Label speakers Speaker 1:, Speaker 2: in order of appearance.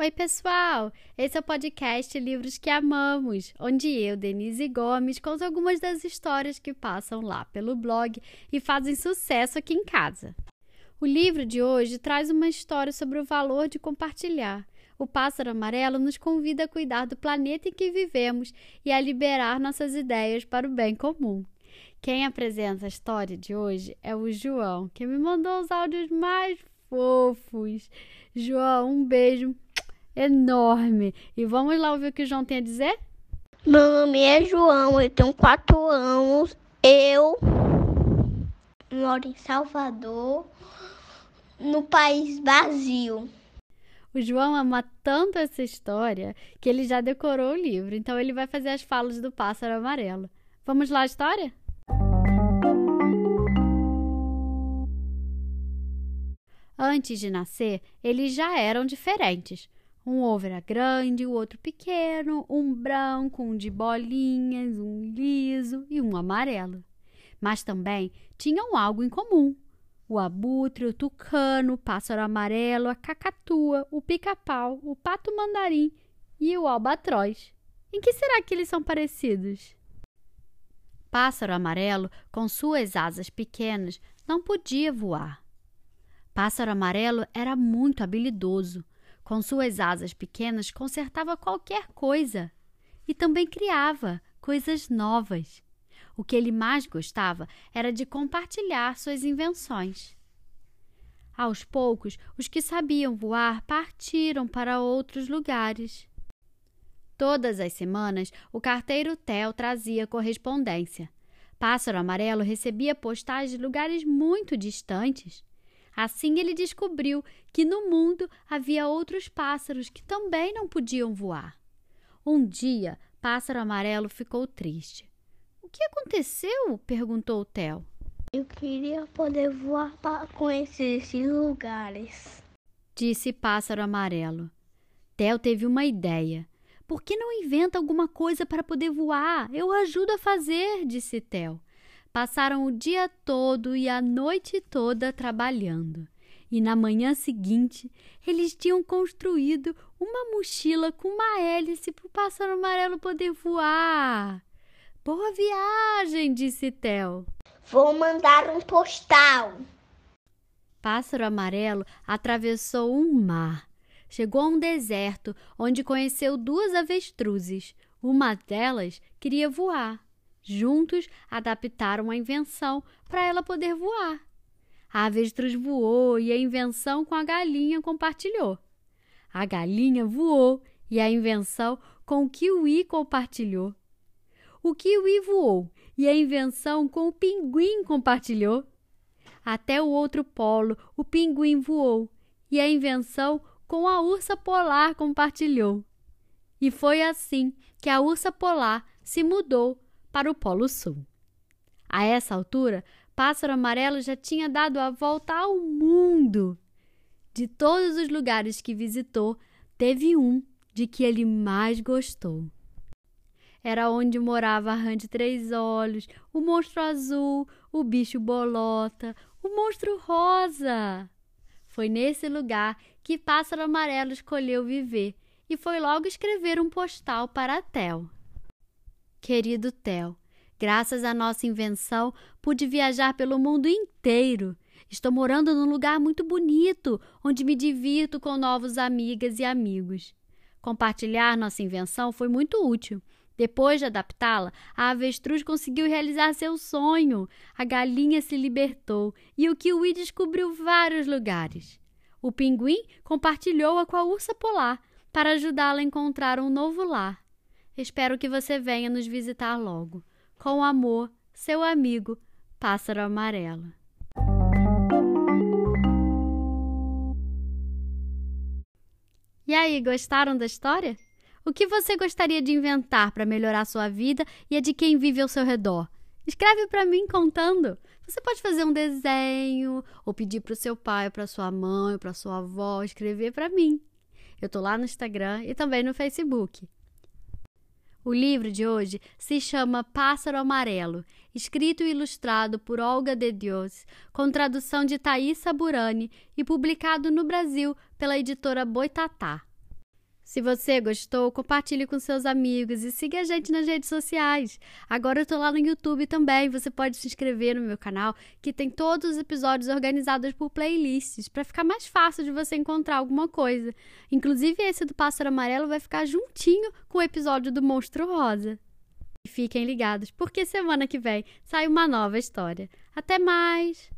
Speaker 1: Oi, pessoal! Esse é o podcast Livros que Amamos, onde eu, Denise Gomes, conto algumas das histórias que passam lá pelo blog e fazem sucesso aqui em casa. O livro de hoje traz uma história sobre o valor de compartilhar. O pássaro amarelo nos convida a cuidar do planeta em que vivemos e a liberar nossas ideias para o bem comum. Quem apresenta a história de hoje é o João, que me mandou os áudios mais fofos. João, um beijo enorme. E vamos lá ouvir o que o João tem a dizer?
Speaker 2: Meu nome é João, eu tenho quatro anos. Eu moro em Salvador, no país Brasil.
Speaker 1: O João ama tanto essa história que ele já decorou o livro, então ele vai fazer as falas do pássaro amarelo. Vamos lá a história? Antes de nascer, eles já eram diferentes. Um ovo era grande, o outro pequeno, um branco, um de bolinhas, um liso e um amarelo. Mas também tinham algo em comum. O abutre, o tucano, o pássaro amarelo, a cacatua, o pica-pau, o pato mandarim e o albatroz. Em que será que eles são parecidos? Pássaro amarelo, com suas asas pequenas, não podia voar. Pássaro amarelo era muito habilidoso. Com suas asas pequenas, consertava qualquer coisa e também criava coisas novas. O que ele mais gostava era de compartilhar suas invenções. Aos poucos, os que sabiam voar partiram para outros lugares. Todas as semanas, o carteiro Theo trazia correspondência. Pássaro Amarelo recebia postais de lugares muito distantes. Assim ele descobriu que no mundo havia outros pássaros que também não podiam voar. Um dia, Pássaro Amarelo ficou triste. O que aconteceu? perguntou Theo.
Speaker 2: Eu queria poder voar para conhecer esses lugares,
Speaker 1: disse Pássaro Amarelo. Theo teve uma ideia. Por que não inventa alguma coisa para poder voar? Eu ajudo a fazer, disse Theo. Passaram o dia todo e a noite toda trabalhando. E na manhã seguinte, eles tinham construído uma mochila com uma hélice para o pássaro amarelo poder voar. Boa viagem, disse Theo.
Speaker 2: Vou mandar um postal.
Speaker 1: Pássaro amarelo atravessou um mar. Chegou a um deserto onde conheceu duas avestruzes. Uma delas queria voar. Juntos adaptaram a invenção para ela poder voar. A avestruz voou e a invenção com a galinha compartilhou. A galinha voou e a invenção com o kiwi compartilhou. O kiwi voou e a invenção com o pinguim compartilhou. Até o outro polo, o pinguim voou e a invenção com a ursa polar compartilhou. E foi assim que a ursa polar se mudou para o Polo Sul. A essa altura, Pássaro Amarelo já tinha dado a volta ao mundo. De todos os lugares que visitou, teve um de que ele mais gostou. Era onde morava a rã de três olhos, o monstro azul, o bicho bolota, o monstro rosa. Foi nesse lugar que Pássaro Amarelo escolheu viver e foi logo escrever um postal para Tel. Querido Theo, graças à nossa invenção, pude viajar pelo mundo inteiro. Estou morando num lugar muito bonito, onde me divirto com novos amigas e amigos. Compartilhar nossa invenção foi muito útil. Depois de adaptá-la, a avestruz conseguiu realizar seu sonho. A galinha se libertou e o kiwi descobriu vários lugares. O pinguim compartilhou-a com a ursa polar para ajudá-la a encontrar um novo lar. Espero que você venha nos visitar logo. Com amor, seu amigo, Pássaro Amarelo. E aí, gostaram da história? O que você gostaria de inventar para melhorar sua vida e a de quem vive ao seu redor? Escreve para mim contando. Você pode fazer um desenho ou pedir para o seu pai, para sua mãe, para sua avó escrever para mim. Eu tô lá no Instagram e também no Facebook. O livro de hoje se chama Pássaro Amarelo, escrito e ilustrado por Olga de Dios, com tradução de Thaís Saburani e publicado no Brasil pela editora Boitatá. Se você gostou, compartilhe com seus amigos e siga a gente nas redes sociais. Agora eu tô lá no YouTube também. Você pode se inscrever no meu canal, que tem todos os episódios organizados por playlists, para ficar mais fácil de você encontrar alguma coisa. Inclusive esse do pássaro amarelo vai ficar juntinho com o episódio do monstro rosa. E fiquem ligados, porque semana que vem sai uma nova história. Até mais!